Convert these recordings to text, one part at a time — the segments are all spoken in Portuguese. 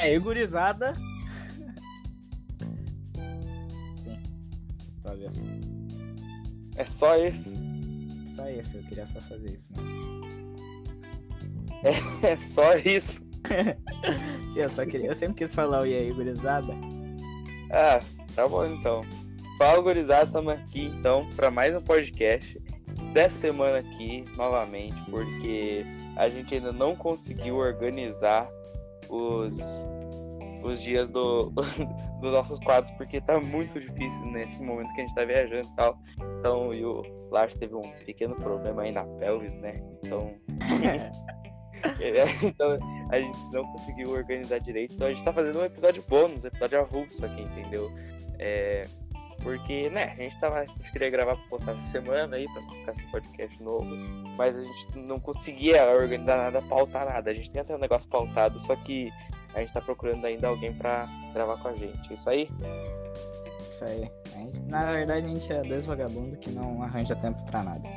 É, gurizada. Sim. Talvez. É só isso. Só isso, eu queria só fazer isso, mano. É só isso. Sim, eu só queria. Eu sempre quis falar o e aí, gurizada. Ah, tá bom então. Fala, gurizada, estamos aqui então para mais um podcast dessa semana aqui novamente, porque a gente ainda não conseguiu organizar os, os dias do, dos nossos quadros, porque tá muito difícil nesse momento que a gente tá viajando e tal. Então, e o Lars teve um pequeno problema aí na pelvis, né? Então. então a gente não conseguiu organizar direito. Então a gente tá fazendo um episódio bônus, um episódio avulso aqui, entendeu? É, porque, né, a gente tava. A gente queria gravar pra postar essa semana aí, pra ficar esse podcast novo. Mas a gente não conseguia organizar nada, pautar nada. A gente tem até um negócio pautado, só que a gente tá procurando ainda alguém pra gravar com a gente. É isso aí? Isso aí. Gente, na verdade, a gente é dois vagabundos que não arranja tempo pra nada.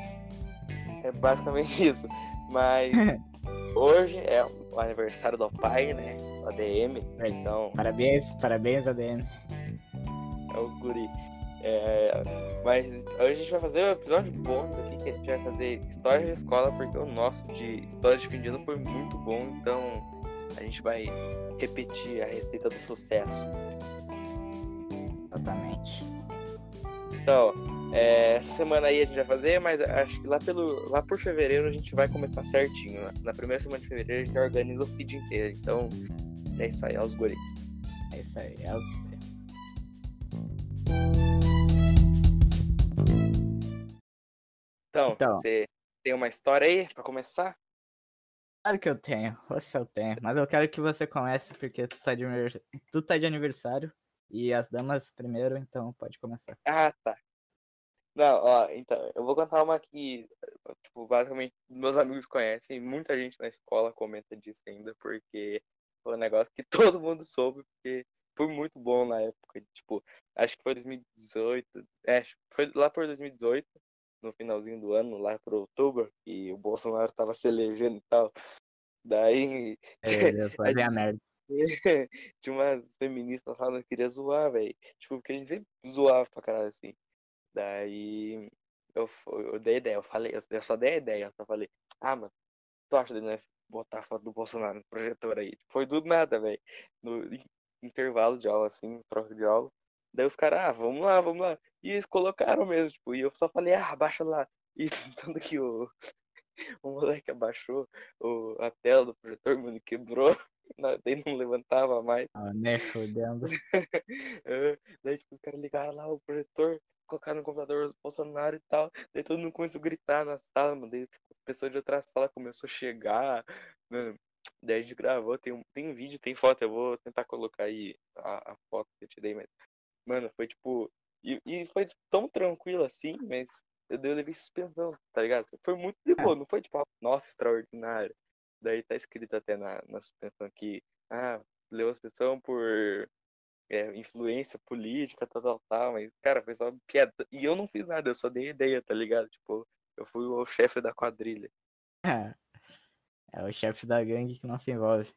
É basicamente isso. Mas hoje é o aniversário do pai, né? Do ADM. Então. Parabéns, parabéns, ADM. É os guri. É, mas hoje a gente vai fazer um episódio bônus aqui, que a gente vai fazer história de escola, porque o nosso de história de fim de ano foi muito bom, então a gente vai repetir a receita do sucesso. Exatamente. Então, é, essa semana aí a gente vai fazer, mas acho que lá, pelo, lá por fevereiro a gente vai começar certinho. Né? Na primeira semana de fevereiro a gente organiza o feed inteiro. Então, é isso aí, é os guri. É isso aí, é Então, você tem uma história aí pra começar? Claro que eu tenho, você eu tenho. Mas eu quero que você comece porque tu tá de, tu tá de aniversário e as damas primeiro, então pode começar. Ah, tá. Não, ó, então, eu vou contar uma que, tipo, basicamente meus amigos conhecem, muita gente na escola comenta disso ainda, porque foi um negócio que todo mundo soube, porque foi muito bom na época, tipo, acho que foi 2018, é, foi lá por 2018, no finalzinho do ano, lá por outubro, e o Bolsonaro tava se elegendo e tal. Daí. É, vai a merda. Tinha umas feministas falando que queria zoar, velho. Tipo, porque a gente sempre zoava pra caralho assim. Daí eu, eu dei ideia, eu falei, eu só dei a ideia, eu só falei, ah, mano, tu acha de nós botar a foto do Bolsonaro no projetor aí? Foi do nada, velho. No intervalo de aula, assim, troca de aula. Daí os caras, ah, vamos lá, vamos lá. E eles colocaram mesmo, tipo, e eu só falei, ah, abaixa lá. E tanto que o, o moleque abaixou o, a tela do projetor, mano, quebrou. Daí não levantava mais. Ah, né, fodendo. daí, tipo, os caras ligaram lá o projetor, colocaram no computador do Bolsonaro e tal. Daí todo mundo começou a gritar na sala, mano. Daí a pessoa de outra sala começou a chegar. Mano. Daí a gente gravou, tem, um, tem vídeo, tem foto, eu vou tentar colocar aí a, a foto que eu te dei, mas Mano, foi tipo. E, e foi tão tranquilo assim, mas eu, levei suspensão, tá ligado? Foi muito de boa, não foi tipo, nossa, extraordinário. Daí tá escrito até na, na suspensão que, ah, leu a suspensão por é, influência política, tal, tal, tal, mas, cara, foi só piada. E eu não fiz nada, eu só dei ideia, tá ligado? Tipo, eu fui o chefe da quadrilha. É o chefe da gangue que não se envolve.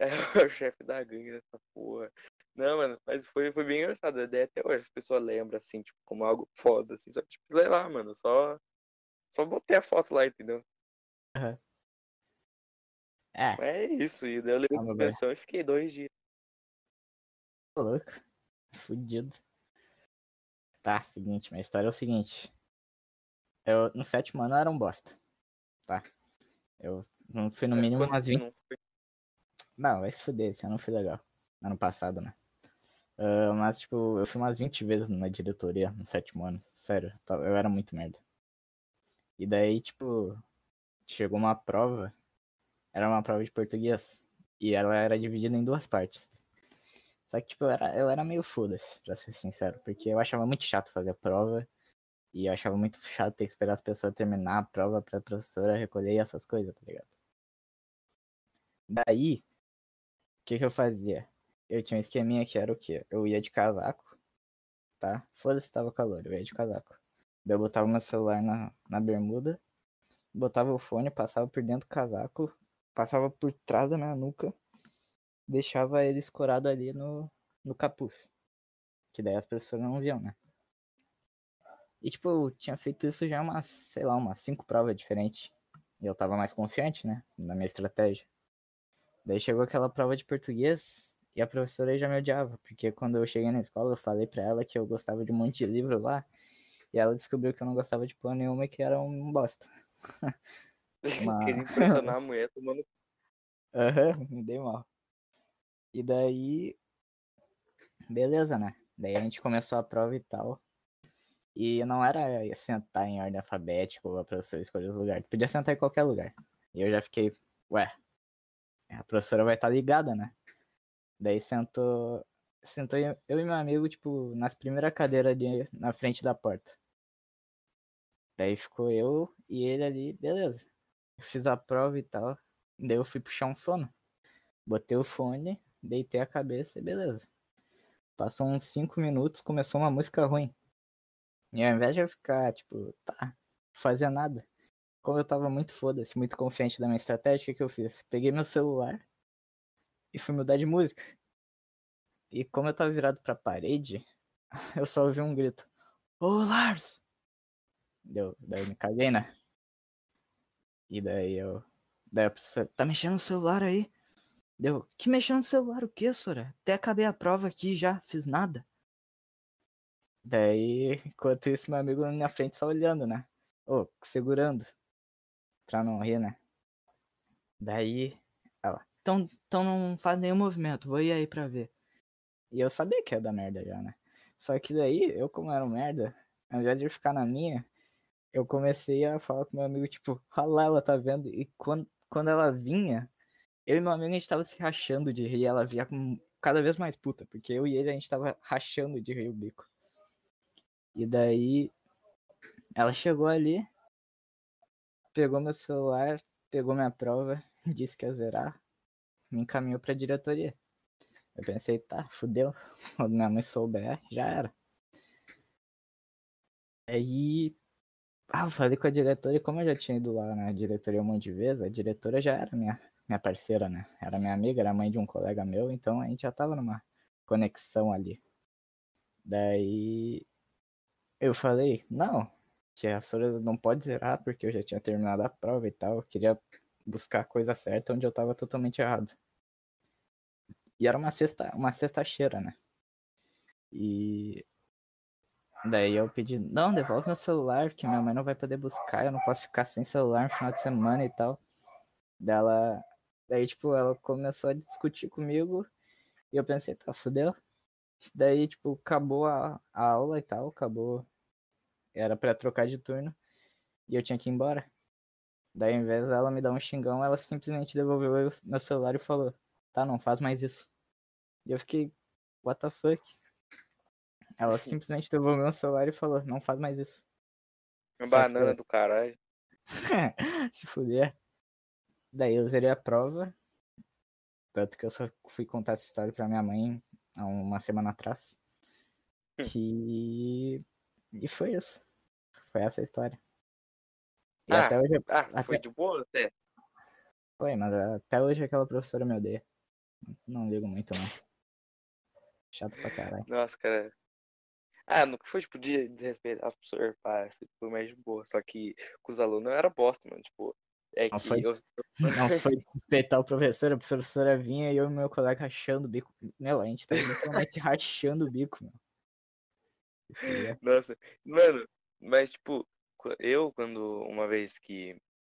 É o chefe da gangue dessa porra. Não, mano, mas foi, foi bem engraçado. A ideia até hoje as pessoas lembram, assim, tipo, como algo foda, assim. Só que, tipo, levar, mano. Só, só botei a foto lá, entendeu? Uhum. É. É isso. E daí eu levei suspensão e fiquei dois dias. Tô louco. Fudido. Tá, seguinte, minha história é o seguinte. Eu, no sétimo ano, eu era um bosta. Tá? Eu não fui no é, mínimo umas 20. Não, vai se fuder, ano não foi legal. Ano passado, né? Uh, mas, tipo, eu fui umas 20 vezes na diretoria no sétimo ano. Sério, eu era muito merda. E daí, tipo, chegou uma prova. Era uma prova de português. E ela era dividida em duas partes. Só que, tipo, eu era, eu era meio foda-se, pra ser sincero. Porque eu achava muito chato fazer a prova. E eu achava muito chato ter que esperar as pessoas terminar a prova pra professora recolher essas coisas, tá ligado? Daí, o que que eu fazia? Eu tinha um esqueminha que era o quê? Eu ia de casaco, tá? Foda-se tava calor, eu ia de casaco. Daí eu botava meu celular na, na bermuda, botava o fone, passava por dentro do casaco, passava por trás da minha nuca deixava ele escorado ali no, no capuz. Que daí as pessoas não viam, né? E tipo, eu tinha feito isso já umas, sei lá, umas cinco provas diferentes. E eu tava mais confiante, né? Na minha estratégia. Daí chegou aquela prova de português e a professora já me odiava, porque quando eu cheguei na escola eu falei pra ela que eu gostava de um monte de livro lá. E ela descobriu que eu não gostava de porra nenhuma e que era um bosta. Uma... Queria impressionar a mulher tomando. Aham, uhum, me dei mal. E daí. Beleza, né? Daí a gente começou a prova e tal. E não era sentar em ordem alfabética ou a professora escolher o lugar. Tu podia sentar em qualquer lugar. E eu já fiquei, ué, a professora vai estar tá ligada, né? Daí sentou, sentou eu e meu amigo, tipo, nas primeiras cadeiras ali na frente da porta. Daí ficou eu e ele ali, beleza. Eu fiz a prova e tal. Daí eu fui puxar um sono. Botei o fone, deitei a cabeça e beleza. Passou uns 5 minutos, começou uma música ruim. E ao invés de eu ficar, tipo, tá, fazer nada. Como eu tava muito foda-se, muito confiante da minha estratégia, o que, que eu fiz? Peguei meu celular e fui mudar de música. E como eu tava virado pra parede, eu só ouvi um grito. Ô Lars! Deu, daí eu me caguei, né? E daí eu. Daí a pessoa, tá mexendo no celular aí? Deu, que mexendo no celular o que, Sora? Até acabei a prova aqui já, fiz nada. Daí, enquanto isso, meu amigo na minha frente só olhando, né? Ô, oh, segurando. Pra não rir, né? Daí, ela, então, então não faz nenhum movimento, vou ir aí pra ver. E eu sabia que ia dar merda já, né? Só que daí, eu como era um merda, ao invés de ficar na minha, eu comecei a falar com meu amigo, tipo, lá ela tá vendo. E quando, quando ela vinha, eu e meu amigo a gente tava se rachando de rir. Ela via com cada vez mais puta, porque eu e ele a gente tava rachando de rir o bico. E daí ela chegou ali, pegou meu celular, pegou minha prova, disse que ia zerar, me encaminhou pra diretoria. Eu pensei, tá, fudeu. Quando minha mãe souber, já era. Aí ah, eu falei com a diretora e como eu já tinha ido lá na diretoria um monte de vezes, a diretora já era minha, minha parceira, né? Era minha amiga, era mãe de um colega meu, então a gente já tava numa conexão ali. Daí eu falei, não, que a Sora não pode zerar porque eu já tinha terminado a prova e tal. Eu queria buscar a coisa certa onde eu tava totalmente errado. E era uma sexta, uma sexta-cheira, né? E Daí eu pedi, não, devolve meu celular, que minha mãe não vai poder buscar, eu não posso ficar sem celular no final de semana e tal. Dela, daí, tipo, ela começou a discutir comigo e eu pensei, tá, fudeu. Daí, tipo, acabou a, a aula e tal, acabou. Era para trocar de turno e eu tinha que ir embora. Daí, ao invés dela me dar um xingão, ela simplesmente devolveu meu celular e falou: Tá, não faz mais isso. E eu fiquei, what the fuck? Ela simplesmente devolveu meu celular e falou, não faz mais isso. Uma banana que... do caralho. Se fuder. Daí eu zerei a prova. Tanto que eu só fui contar essa história pra minha mãe há uma semana atrás. que... E foi isso. Foi essa a história. E ah, até hoje. Ah, até... foi de boa até? Foi, mas até hoje aquela professora me odeia. Não ligo muito, não. Chato pra caralho. Nossa, cara. Ah, nunca foi, tipo, de desrespeitar o professor, pá, assim, foi mais de boa. Só que com os alunos eu era bosta, mano. Tipo, é não que foi, eu... Não foi respeitar o professor, a professora vinha e eu e meu colega rachando o bico. Meu, a gente tá literalmente rachando o bico, meu. Nossa, mano, mas tipo, eu quando uma vez que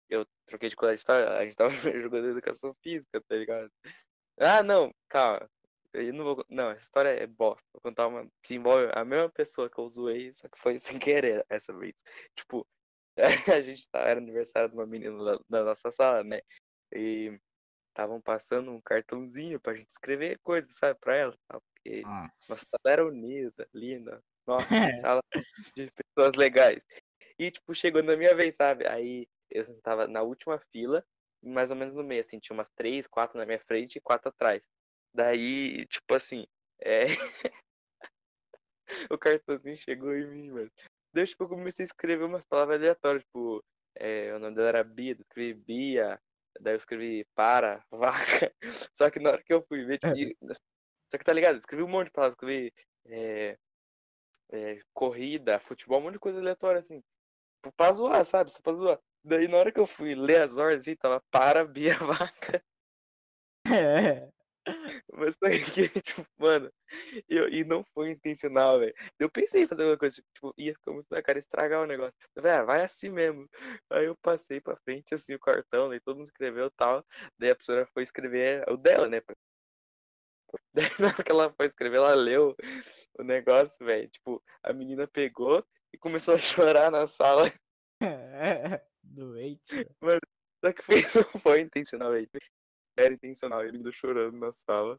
eu troquei de colégio, a gente tava jogando educação física, tá ligado? Ah, não, calma. Eu não vou. Não, essa história é bosta. Vou contar uma que envolve a mesma pessoa que eu zoei, só que foi sem querer essa vez. Tipo, a gente tá, era aniversário de uma menina da, da nossa sala, né? E estavam passando um cartãozinho pra gente escrever coisas, sabe, pra ela. Porque nossa, nossa sala era unida, linda. Nossa, sala de pessoas legais. E, tipo, chegou na minha vez, sabe? Aí eu tava na última fila, mais ou menos no meio, assim, tinha umas três, quatro na minha frente e quatro atrás. Daí, tipo assim, é... o cartãozinho chegou em mim, mano. Daí, tipo, eu comecei a escrever umas palavras aleatórias, tipo, é, o nome dela era Bia, eu escrevi Bia, Daí eu escrevi para, vaca. Só que na hora que eu fui ver, tipo, e- só que tá ligado? Eu escrevi um monte de palavras, escrevi é, é, corrida, futebol, um monte de coisa aleatória, assim. Pra zoar, sabe? Só pra zoar. Daí na hora que eu fui ler as ordens, assim, tava para, Bia, vaca. É. Mas só que, tipo, mano, eu, e não foi intencional, velho. Eu pensei em fazer uma coisa, tipo, ia ficar muito na cara estragar o negócio. Falei, ah, vai assim mesmo. Aí eu passei pra frente, assim, o cartão, daí todo mundo escreveu e tal. Daí a professora foi escrever o dela, né? Daí na hora que ela foi escrever, ela leu o negócio, velho. Tipo, a menina pegou e começou a chorar na sala. Doente. velho. Só que foi, não foi intencional, velho. Era intencional, ele me chorando na sala.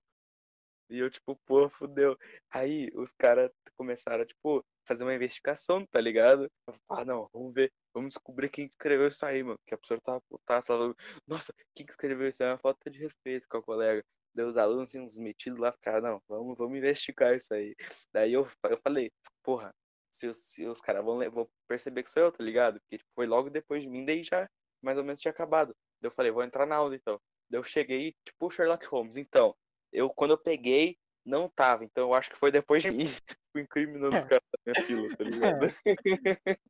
E eu, tipo, pô, fudeu. Aí os caras começaram tipo, fazer uma investigação, tá ligado? Ah, não, vamos ver, vamos descobrir quem escreveu isso aí, mano. Que a professora tava putada, falando, nossa, quem que escreveu isso aí? É uma falta de respeito com a colega. Daí os alunos, assim, uns metidos lá, ficaram, não, vamos, vamos investigar isso aí. Daí eu, eu falei, porra, se os, os caras vão, vão perceber que sou eu, tá ligado? Porque tipo, foi logo depois de mim, daí já mais ou menos tinha acabado. Daí eu falei, vou entrar na aula então. Daí eu cheguei, tipo o Sherlock Holmes. Então, eu quando eu peguei, não tava. Então eu acho que foi depois de mim. Fui incriminando os caras da minha fila, tá ligado?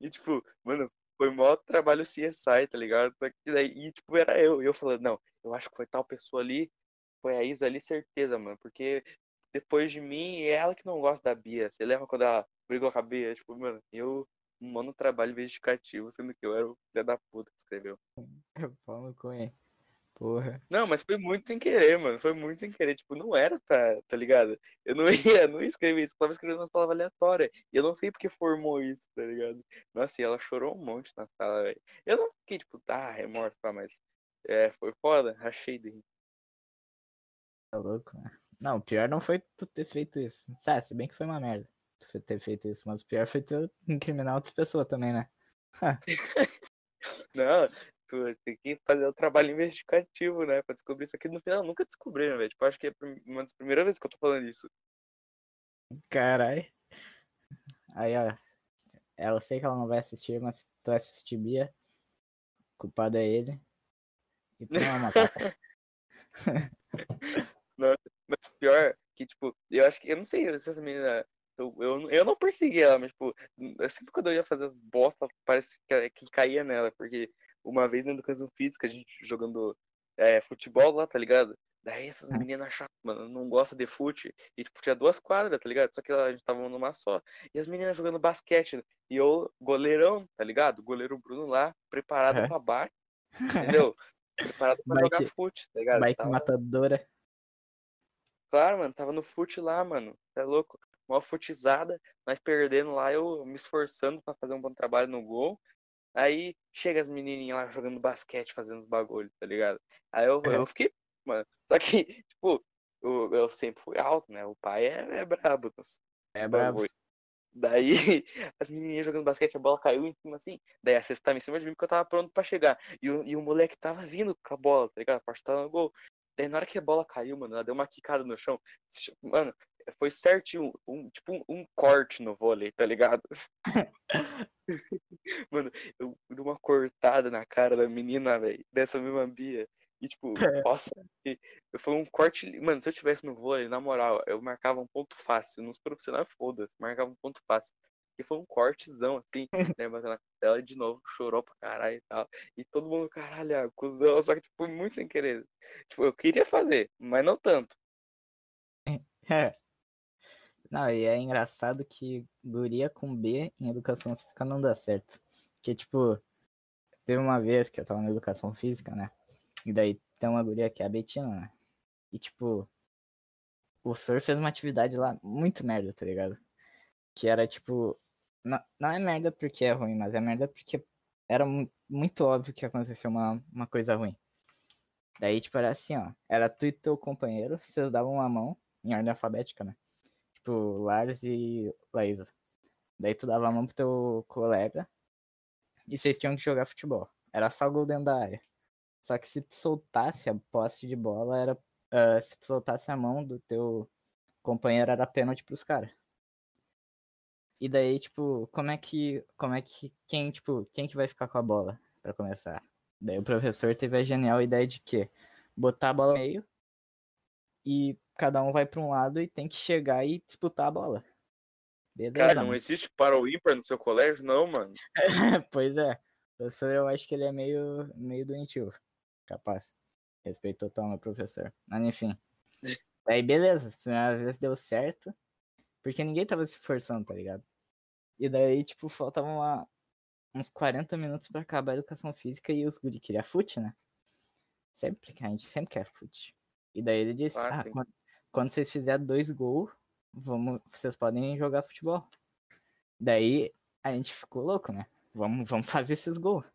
E tipo, mano, foi maior trabalho CSI, tá ligado? E tipo, era eu. E eu falando, não, eu acho que foi tal pessoa ali, foi a Isa ali, certeza, mano. Porque depois de mim, é ela que não gosta da Bia. Você lembra quando ela brigou com a Bia? Tipo, mano, eu, um mano, trabalho investigativo, sendo que eu era o filho da puta que escreveu. No cu, hein? Porra. Não, mas foi muito sem querer, mano. Foi muito sem querer. Tipo, não era pra, tá ligado? Eu não ia, não ia escrever isso. Eu tava escrevendo uma palavra aleatória. E eu não sei porque formou isso, tá ligado? Nossa, e ela chorou um monte na sala, velho. Eu não fiquei, tipo, ah, remorso, pá, mas. É, foi foda. Achei de rir. Tá louco, né? Não, o pior não foi tu ter feito isso. Tá, se bem que foi uma merda tu ter feito isso, mas o pior foi tu incriminar outras pessoas também, né? Não, tu tem que fazer o trabalho investigativo, né? Pra descobrir isso aqui. No final, nunca descobri, né, velho? Tipo, acho que é uma das primeiras vezes que eu tô falando isso. Carai. Aí, ó. Ela sei que ela não vai assistir, mas se tu assistir Bia, o culpado é ele. E tu não é uma vaca. Que, tipo, eu acho que, eu não sei se essa menina, eu, eu, eu não persegui ela, mas, tipo, eu sempre quando eu ia fazer as bostas, parece que, que caía nela, porque uma vez na educação física, a gente jogando é, futebol lá, tá ligado? Daí essas meninas chatas, mano, não gostam de fute, e, tipo, tinha duas quadras, tá ligado? Só que a gente tava numa só, e as meninas jogando basquete, e eu, goleirão, tá ligado? Goleiro Bruno lá, preparado É. pra baixo, entendeu? Preparado pra Bike- jogar fute, tá ligado? Bike Tava- matadora. Claro, mano, tava no fute lá, mano. Você é louco? Mó futizada, nós perdendo lá, eu me esforçando pra fazer um bom trabalho no gol. Aí chega as menininhas lá jogando basquete, fazendo os bagulhos, tá ligado? Aí eu, É. eu fiquei, mano. Só que, tipo, eu, eu sempre fui alto, né? O pai é, é brabo. nos- É brabo. Daí, as menininhas jogando basquete, a bola caiu em cima assim. Daí a cesta tava em cima de mim porque eu tava pronto pra chegar. E o, e o moleque tava vindo com a bola, tá ligado? Pra chutar no gol. Daí na hora que a bola caiu, mano, ela deu uma quicada no chão. Mano, foi certinho, um, tipo um, um corte no vôlei, tá ligado? Mano, eu dei uma cortada na cara da menina, velho, dessa mesma Bia. E tipo, nossa, foi um corte. Mano, se eu tivesse no vôlei, na moral, eu marcava um ponto fácil. Nos profissionais, foda-se, marcava um ponto fácil. Porque foi um cortezão, assim, né? Bateu na tela de novo, chorou pra caralho e tal. E todo mundo, caralho, ah, cuzão, só que, tipo, muito sem querer. Tipo, eu queria fazer, mas não tanto. É. Não, e é engraçado que guria com B em educação física não dá certo. Porque, tipo, teve uma vez que eu tava na educação física, né? E daí tem uma guria que é a Betina, né? E, tipo, o senhor fez uma atividade lá muito merda, tá ligado? Que era, tipo, não, é merda porque é ruim, mas é merda porque era mu- muito óbvio que aconteceu uma, uma coisa ruim. Daí, tipo, era assim, ó. Era tu e teu companheiro, vocês davam uma mão, em ordem alfabética, né? Tipo, Lars e Laísa. Daí tu dava a mão pro teu colega e vocês tinham que jogar futebol. Era só gol dentro da área. Só que se tu soltasse a posse de bola, era. ah, se tu soltasse a mão do teu companheiro, era pênalti pros caras. E daí, tipo, como é que. Como é que. Quem, tipo, quem que vai ficar com a bola pra começar? Daí o professor teve a genial ideia de que botar a bola no meio e cada um vai para um lado e tem que chegar e disputar a bola. Beleza, Cara, não mano. existe para o ímpar no seu colégio, não, mano. pois é. Professor, eu acho que ele é meio, meio doentio. Capaz. Respeito total meu professor. Mas enfim. Aí beleza, primeira vez deu certo. Porque ninguém tava se esforçando, tá ligado? E daí, tipo, faltavam uma, uns 40 minutos para acabar a educação física e os guri queriam fute, né? Sempre que a gente sempre quer fute. E daí ele disse, ah, ah quando, quando, vocês fizerem dois gols, vamos, vocês podem jogar futebol. Daí a gente ficou louco, né? Vamos, vamos fazer esses gols.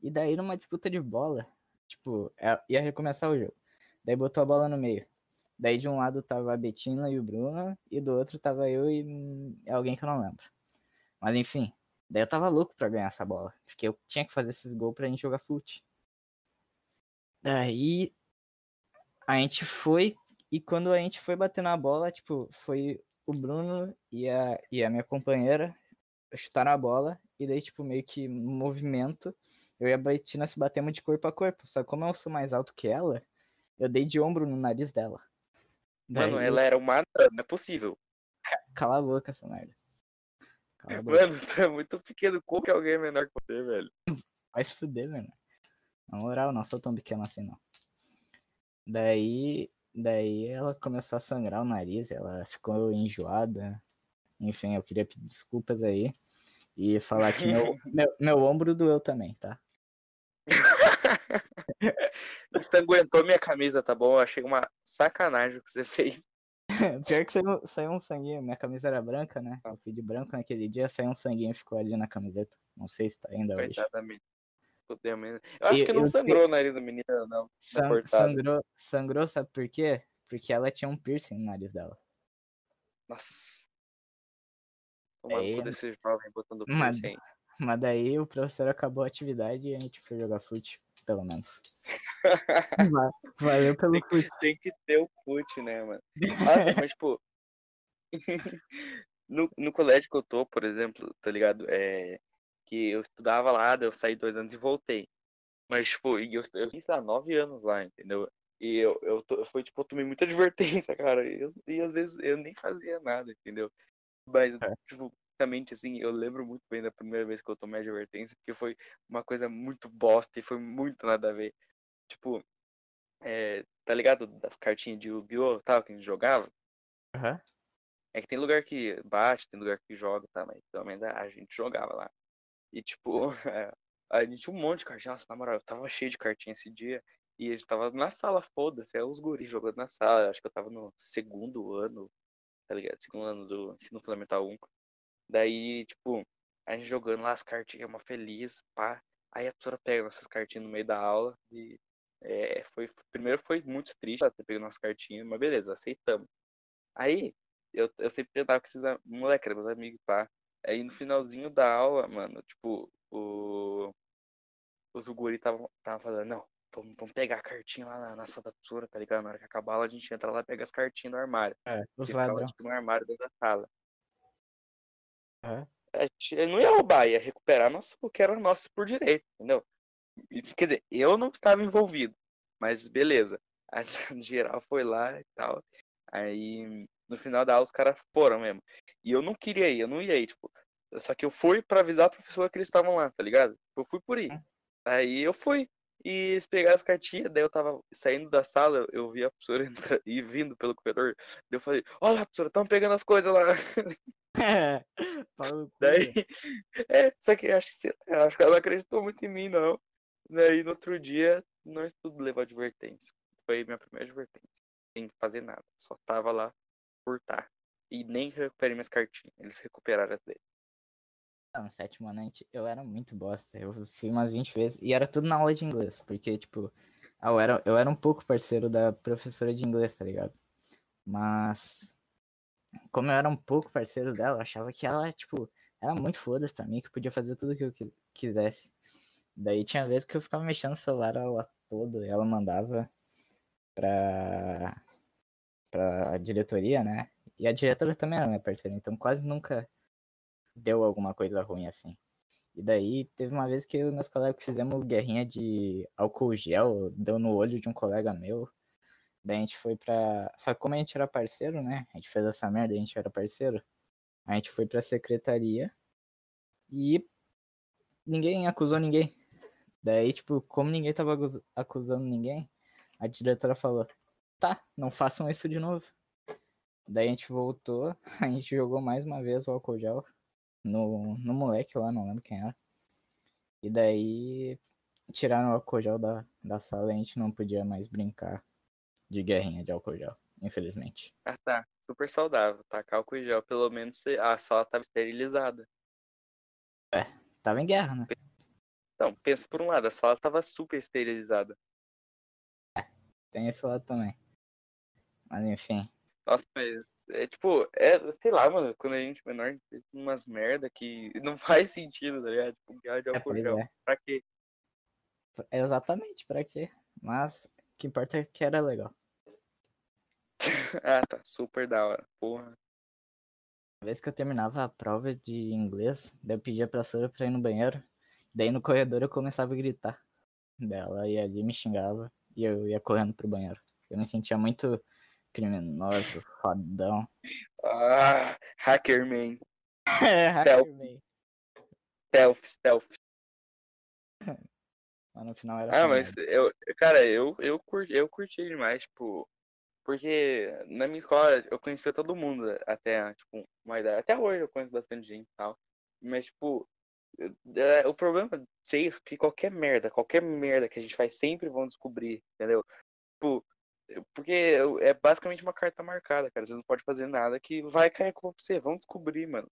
E daí numa disputa de bola, tipo, é, ia recomeçar o jogo. Daí botou a bola no meio. Daí de um lado tava a Betina e o Bruno, e do outro tava eu e alguém que eu não lembro. Mas enfim, daí eu tava louco pra ganhar essa bola. Porque eu tinha que fazer esses gols pra gente jogar fute. Daí a gente foi, e quando a gente foi bater na bola, tipo, foi o Bruno e a, e a minha companheira chutaram a bola, e daí, tipo, meio que movimento, eu e a Betina se batemos de corpo a corpo. Só que como eu sou mais alto que ela, eu dei de ombro no nariz dela. Daí... Mano, ela era uma não é possível. Cala a boca, essa merda. Mano, tu é muito pequeno. Como que alguém é menor que você, velho? Vai se fuder, mano. Na moral, não sou tão pequeno assim, não. Daí, daí ela começou a sangrar o nariz, ela ficou enjoada. Enfim, eu queria pedir desculpas aí. E falar que meu, meu, meu ombro doeu também, tá? Você aguentou minha camisa, tá bom? Eu achei uma sacanagem o que você fez. Pior que saiu, saiu um sanguinho. Minha camisa era branca, né? Eu fui de branco naquele dia, saiu um sanguinho e ficou ali na camiseta. Não sei se tá ainda hoje. Exatamente. Eu acho que não sangrou o nariz da menina, não. Sang, sangrou, sangrou, sabe por quê? Porque ela tinha um piercing no nariz dela. Nossa. Tomando é, todo esse jovem botando piercing. Mas, mas daí o professor acabou a atividade e a gente foi jogar fute, pelo menos. Valeu pelo tem, fute. Tem que ter o fute, né, mano? Ah, mas, tipo, no, no colégio que eu tô, por exemplo, tá ligado? É, que eu estudava lá, eu saí dois anos e voltei. Mas, tipo, eu, eu fiz há nove anos lá, entendeu? E eu, eu, eu foi, tipo, eu tomei muita advertência, cara. Eu, e às vezes eu nem fazia nada, entendeu? Mas, é. tipo, basicamente, assim, eu lembro muito bem da primeira vez que eu tomei advertência, porque foi uma coisa muito bosta e foi muito nada a ver. Tipo, é, tá ligado das cartinhas de Yu-Gi-Oh! tal, que a gente jogava? Uhum. É que tem lugar que bate, tem lugar que joga, tá? Mas pelo menos a gente jogava lá. E tipo, é, a gente tinha um monte de cartinha. Nossa, na moral, eu tava cheio de cartinha esse dia. E a gente tava na sala, foda-se, é os guris jogando na sala. Acho que eu tava no segundo ano, tá ligado? Segundo ano do ensino fundamental 1. Daí, tipo, a gente jogando lá as cartinhas, uma feliz, pá. Aí a professora pega nossas cartinhas no meio da aula e é, foi, primeiro foi muito triste ela ter pegado nossas cartinhas, mas beleza, aceitamos. Aí, eu, eu sempre tentava com esses moleques, meus amigos, pá. Aí no finalzinho da aula, mano, tipo, o, os guri estavam falando, não, vamos, vamos pegar a cartinha lá na, na sala da professora, tá ligado? Na hora que acabar a aula, a gente entra lá e pega as cartinhas do armário. É, os ladrões. Tipo, no armário dentro da sala. É. A gente não ia roubar, ia recuperar nosso, o que era nosso por direito, entendeu? Quer dizer, eu não estava envolvido, mas beleza. A geral foi lá e tal. Aí no final da aula os caras foram mesmo. E eu não queria ir, eu não ia ir, tipo. Só que eu fui para avisar a professora que eles estavam lá, tá ligado? Eu fui por ir. Aí eu fui. E eles pegaram as cartinhas, daí eu tava saindo da sala, eu vi a professora entrar, e vindo pelo corredor. Daí eu falei, olha, professora, estão pegando as coisas lá. É, daí, é, só que acho que, acho que ela não acreditou muito em mim, não. Daí no outro dia, nós tudo levou advertência. Foi minha primeira advertência. Sem fazer nada. Só tava lá por estar. E nem recuperei minhas cartinhas. Eles recuperaram as dele. No sétimo ano eu era muito bosta. Eu fui umas 20 vezes. E era tudo na aula de inglês. Porque, tipo, eu era, eu era um pouco parceiro da professora de inglês, tá ligado? Mas como eu era um pouco parceiro dela, eu achava que ela, tipo, era muito foda pra mim, que podia fazer tudo que eu quisesse. Daí tinha vezes que eu ficava mexendo no celular ela todo, e ela mandava pra, pra diretoria, né? E a diretora também era minha parceira, então quase nunca deu alguma coisa ruim assim. E daí teve uma vez que eu e meus colegas fizemos guerrinha de álcool gel, deu no olho de um colega meu. Daí a gente foi pra. Só que como a gente era parceiro, né? A gente fez essa merda, a gente era parceiro. A gente foi pra secretaria e ninguém acusou ninguém. Daí, tipo, como ninguém tava acusando ninguém, a diretora falou: tá, não façam isso de novo. Daí a gente voltou, a gente jogou mais uma vez o álcool gel no, no moleque lá, não lembro quem era. E daí tiraram o álcool gel da, da sala e a gente não podia mais brincar de guerrinha de álcool gel, infelizmente. Ah tá, super saudável, tá? Álcool gel, pelo menos a sala tava esterilizada. É, tava em guerra, né? Não, pensa por um lado, a sala tava super esterilizada. É, tem esse lado também. Mas enfim. Nossa, mas é tipo, é, sei lá, mano, quando a gente é menor, tem umas merda que não faz sentido, tá ligado? Tipo, guerra de álcool gel. É. Pra quê? Exatamente, pra quê? Mas o que importa é que era legal. ah, tá super da hora, porra. Uma vez que eu terminava a prova de inglês, daí eu pedia pra professora pra ir no banheiro, daí no corredor eu começava a gritar. Dela ia ali, me xingava, e eu ia correndo pro banheiro. Eu me sentia muito Criminoso, fodão. Ah, Hackerman. é, Hackerman. Stealth, stealth. Mas no final era. Ah, mas eu, cara, eu, eu, curti, eu curti demais, tipo. Porque na minha escola eu conhecia todo mundo até, tipo, uma idade. Até hoje eu conheço bastante gente e tal. Mas, tipo, é, o problema de ser isso, que qualquer merda, qualquer merda que a gente faz sempre vão descobrir, entendeu? Tipo, porque é basicamente uma carta marcada, cara. Você não pode fazer nada que vai cair com você. Vamos descobrir, mano.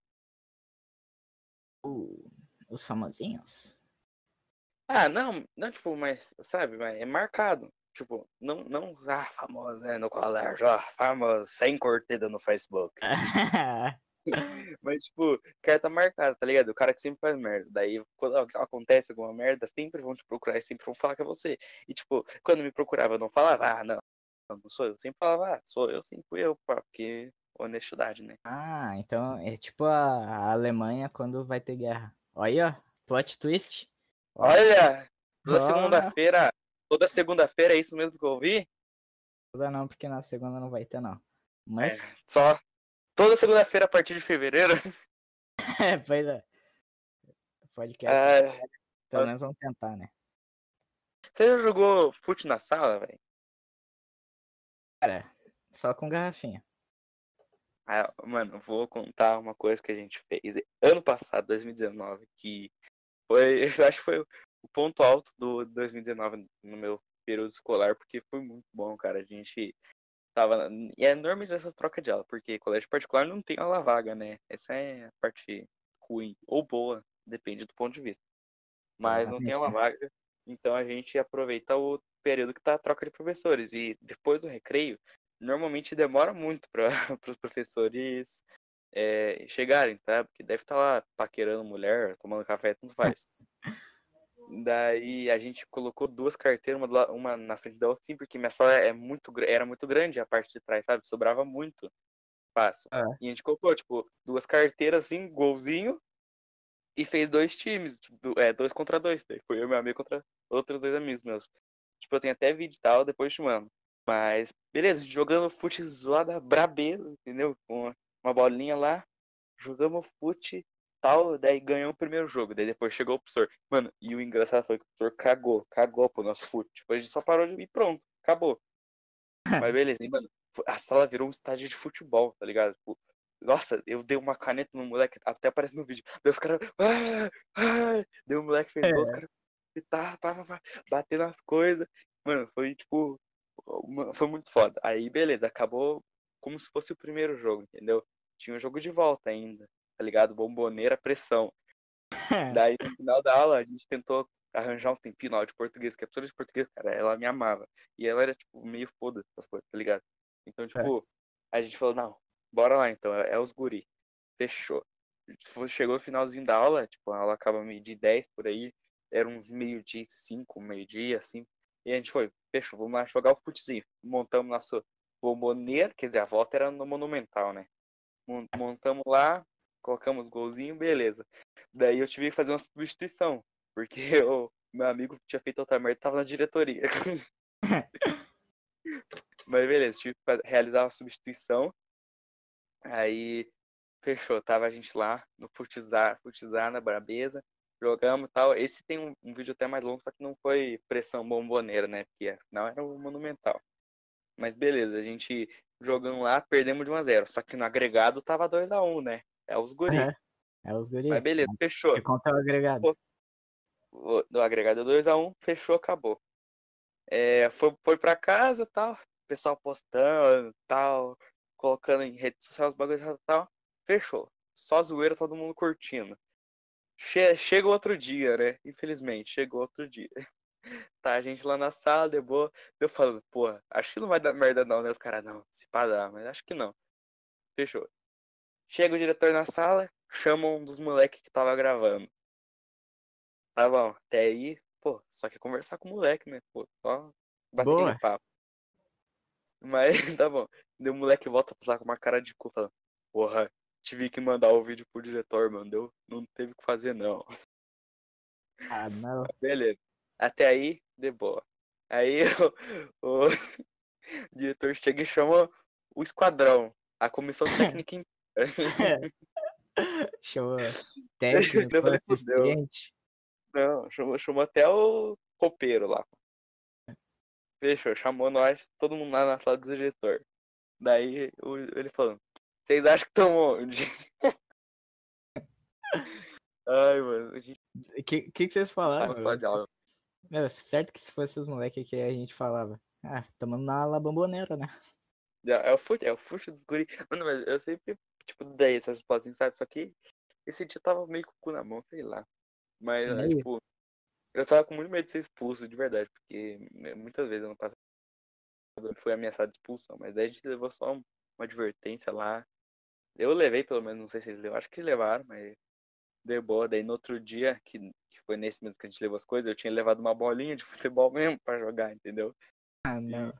Uh, os famosinhos? Ah, não, não, tipo, mas, sabe, mas é marcado. Tipo, não, não, ah, famoso, né, no colégio, ó, famoso, sem curtida no Facebook. mas, tipo, carta marcada, tá ligado? O cara que sempre faz merda. Daí, quando acontece alguma merda, sempre vão te procurar e sempre vão falar que é você. E, tipo, quando me procurava, eu não falava, ah, não, não sou eu. Sempre falava, ah, sou eu, sim, fui eu, porque honestidade, né? Ah, então é tipo a, Alemanha quando vai ter guerra. Olha, ó, plot twist. Olha, toda oh. segunda-feira, toda segunda-feira é isso mesmo que eu ouvi? Toda não, porque na segunda não vai ter, não. Mas. É, só toda segunda-feira a partir de fevereiro. é, pois é. Podcast. É... Pelo menos vamos tentar, né? Você já jogou fute na sala, velho? Cara, só com garrafinha. Ah, mano, vou contar uma coisa que a gente fez ano passado, 2019, que foi, eu acho que foi o ponto alto do 2019 no meu período escolar, porque foi muito bom, cara. A gente tava. E é normalmente essas trocas de aula, porque colégio particular não tem aula vaga, né? Essa é a parte ruim, ou boa, depende do ponto de vista. Mas não tem aula vaga, então a gente aproveita o período que tá a troca de professores. E depois do recreio, normalmente demora muito para os professores é, chegarem, tá? Porque deve estar tá lá paquerando mulher, tomando café, tudo faz. Daí a gente colocou duas carteiras, uma, uma na frente da outra, sim, porque minha sala é muito, era muito grande a parte de trás, sabe? Sobrava muito espaço. É. E a gente colocou, tipo, duas carteiras, assim, golzinho, e fez dois times, tipo, é, dois contra dois. Daí foi eu e meu amigo contra outros dois amigos meus. Tipo, eu tenho até vídeo e tal, depois te mando. Mas, beleza, jogando fute zoada brabeza, entendeu? Com uma bolinha lá, jogamos fute tal, daí ganhou o primeiro jogo. Daí depois chegou o professor. Mano, e o engraçado foi que o professor cagou, cagou pro nosso fute. Tipo, a gente só parou de ir pronto, acabou. Mas beleza, e, mano, a sala virou um estádio de futebol, tá ligado? Tipo, nossa, eu dei uma caneta no moleque, até aparece no vídeo. Daí os caras. Ah, ah, deu um moleque fez é. os caras tá, pá, pá, pá, bater nas coisas. Mano, foi tipo. Foi muito foda. Aí, beleza, acabou como se fosse o primeiro jogo, entendeu? Tinha um jogo de volta ainda, tá ligado? Bomboneira, pressão. Daí, no final da aula, a gente tentou arranjar um tempinho na aula de português, que a professora de português, cara, ela me amava. E ela era, tipo, meio foda essas coisas, tá ligado? Então, é. tipo, é. a gente falou, não, bora lá então, é, é os guri. Fechou. Chegou o finalzinho da aula, tipo, a aula acaba meio de 10 por aí, era uns meio-dia, cinco, meio-dia, assim. E a gente foi, fechou, vamos lá jogar o futezinho. Montamos nosso bomboneiro, quer dizer, a volta era no Monumental, né? Montamos lá, colocamos golzinho, beleza. Daí eu tive que fazer uma substituição, porque meu amigo tinha feito outra merda tava na diretoria. Mas beleza, tive que realizar uma substituição. Aí fechou, tava a gente lá no Futizar, Futizar na Brabeza, jogamos tal. Esse tem um, um, vídeo até mais longo, só que não foi pressão bomboneira, né? Porque afinal era o Monumental. Mas beleza, a gente jogando lá, perdemos de 1x0. Só que no agregado tava 2x1, né? É os guri. É, é os guri. Mas beleza, fechou. Que conta o agregado. No agregado 2x1, fechou, acabou. É, foi, foi pra casa tal, pessoal postando tal, colocando em redes sociais os bagulhos e tal. Fechou. Só zoeira, todo mundo curtindo. Che chega outro dia, né? Infelizmente, chegou outro dia. Tá, a gente lá na sala, de boa. Eu falando, porra, acho que não vai dar merda não, né? Os caras, não, se pá dá, mas acho que não. Fechou. Chega o diretor na sala, chama um dos moleques que tava gravando. Tá bom, até aí, pô, só quer conversar com o moleque, né? Pô, só bater papo. Mas tá bom. Daí o moleque volta a passar com uma cara de cu, falando, porra, tive que mandar o vídeo pro diretor, mano. Deu, não teve o que fazer, não. Ah, não. Beleza. Até aí, de boa. Aí o, o diretor chega e chama o esquadrão, a comissão técnica. Chama técnico, não, assistente. Não, chamou, chamou até o roupeiro lá. Fechou, chamou nós, todo mundo lá na sala do diretor. Daí ele falando, vocês acham que estão onde? Ai, mano. O gente... que, que, que vocês falaram? Ah, Meu, certo que se fosse os moleques que a gente falava. Ah, tamo na ala bomboneira, né? É, é o fute, é o fute dos guri. Mano, mas eu sempre, tipo, dei essas respostas, sabe? Só que esse dia tava meio com o cu na mão, sei lá. Mas, é, tipo, eu tava com muito medo de ser expulso, de verdade, porque né, muitas vezes eu não passei. Foi ameaçado de expulsão, mas daí a gente levou só uma advertência lá. Eu levei, pelo menos, não sei se eles levaram, acho que levaram, mas deu boa. Daí no outro dia, que, que foi nesse mesmo que a gente levou as coisas, eu tinha levado uma bolinha de futebol mesmo pra jogar, entendeu? Ah, não.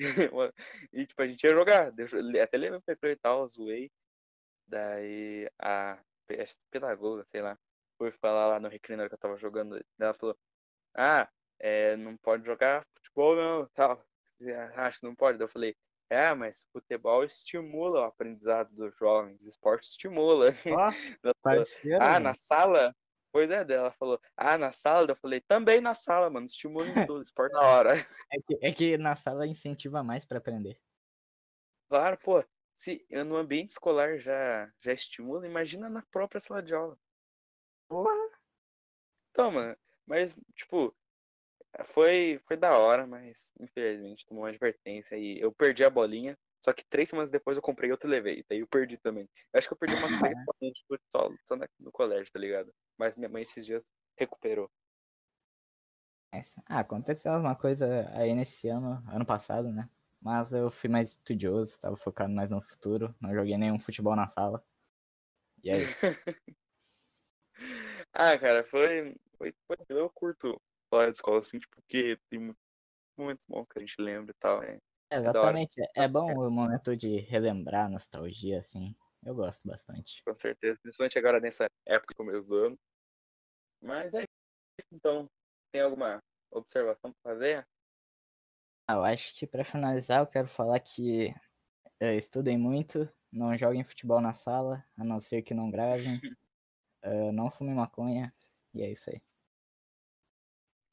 e tipo, a gente ia jogar. Até levei pra e tal, zoei. Daí a pedagoga, sei lá, foi falar lá no recreio que eu tava jogando. Ela falou, ah, é, não pode jogar futebol não, tal. Acho que não pode. Daí eu falei, é, mas futebol estimula o aprendizado dos jovens, esporte estimula. Oh, parceiro, ah, na sala? Pois é, dela falou, ah, na sala? Eu falei, também na sala, mano, estimula em tudo, esporte na hora. É que, é que na sala incentiva mais para aprender. Claro, pô, se no ambiente escolar já, já estimula, imagina na própria sala de aula. Porra! Então, mano, mas, tipo, foi, foi da hora, mas infelizmente tomou uma advertência e eu perdi a bolinha. Só que três semanas depois eu comprei outro e levei. Daí eu perdi também. Eu acho que eu perdi umas três bolinhas de futsal só no colégio, tá ligado? Mas minha mãe esses dias recuperou. Ah, aconteceu uma coisa aí nesse ano, ano passado, né? Mas eu fui mais estudioso, tava focado mais no futuro, não joguei nenhum futebol na sala. E é isso. ah, cara, foi, foi, foi. Eu curto falar de escola, assim, tipo, porque tem momentos bons que a gente lembra e tal, né? É, exatamente, é bom o momento de relembrar, nostalgia, assim. Eu gosto bastante. Com certeza, principalmente agora nessa época, começo do ano. Mas é isso, então. Tem alguma observação para fazer? Ah, eu acho que para finalizar eu quero falar que é, estudem muito, não joguem futebol na sala, a não ser que não gravem, uh, não fumem maconha, e é isso aí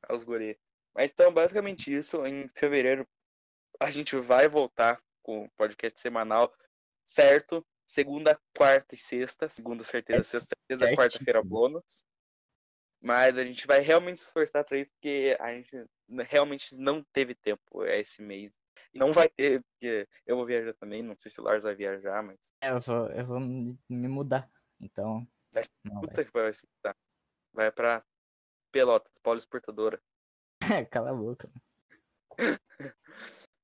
aos guri. Mas então, basicamente isso. Em fevereiro a gente vai voltar com o podcast semanal, certo? Segunda, quarta e sexta. Segunda, certeza, sexta, certeza, quarta-feira, bônus. Mas a gente vai realmente se esforçar para isso, porque a gente realmente não teve tempo esse mês. Não vai ter, porque eu vou viajar também, não sei se o Lars vai viajar, mas. É, eu vou, eu vou me mudar. Então. Vai, puta vai. que vai se mudar. Vai pra Pelotas, Exportadora. Cala a boca.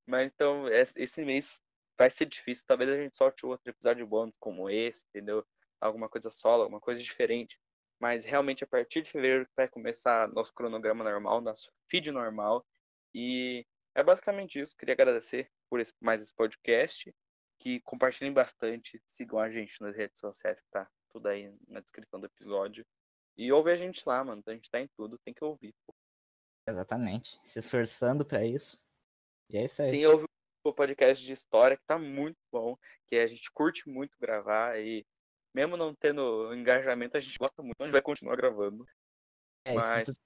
Mas então, esse mês vai ser difícil. Talvez a gente solte outro episódio bônus como esse, entendeu? Alguma coisa solo, alguma coisa diferente. Mas realmente a partir de fevereiro vai começar nosso cronograma normal, nosso feed normal. E é basicamente isso. Queria agradecer por esse, mais esse podcast. Que compartilhem bastante, sigam a gente nas redes sociais, que tá tudo aí na descrição do episódio. E ouve a gente lá, mano. A gente tá em tudo, tem que ouvir. Pô. Exatamente. Se esforçando pra isso. E é isso aí. Sim, ouve o podcast de história, que tá muito bom. Que a gente curte muito gravar. E mesmo não tendo engajamento, a gente gosta muito. A gente vai continuar gravando. É, Mas- se, tu,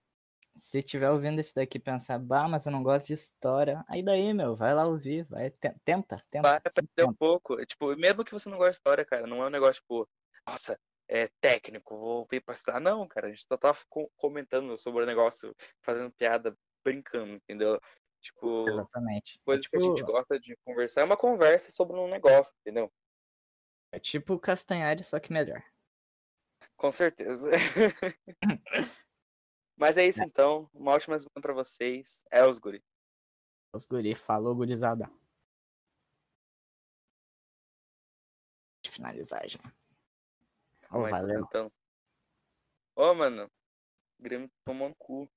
se tiver ouvindo esse daqui pensar, bah, mas eu não gosto de história, aí daí, meu, vai lá ouvir, vai, te- tenta, tenta. Vai aprender um tenta. pouco. É, Tipo, mesmo que você não goste de história, cara, não é um negócio, tipo, nossa, é técnico, vou vir pra estudar. Não, cara, a gente só tá co- comentando sobre o negócio, fazendo piada, brincando, entendeu? Tipo, Exatamente. É coisa que a tipo, gente gosta de conversar é uma conversa sobre um negócio, entendeu? É tipo Castanhari, só que melhor. Com certeza. Mas é isso então. Uma ótima semana pra vocês. É os guri. Os guri, falou, gurizada. De finalizar já. Calma aí, tô valeu. tentando. Ô, mano. O Grêmio tomou no cu.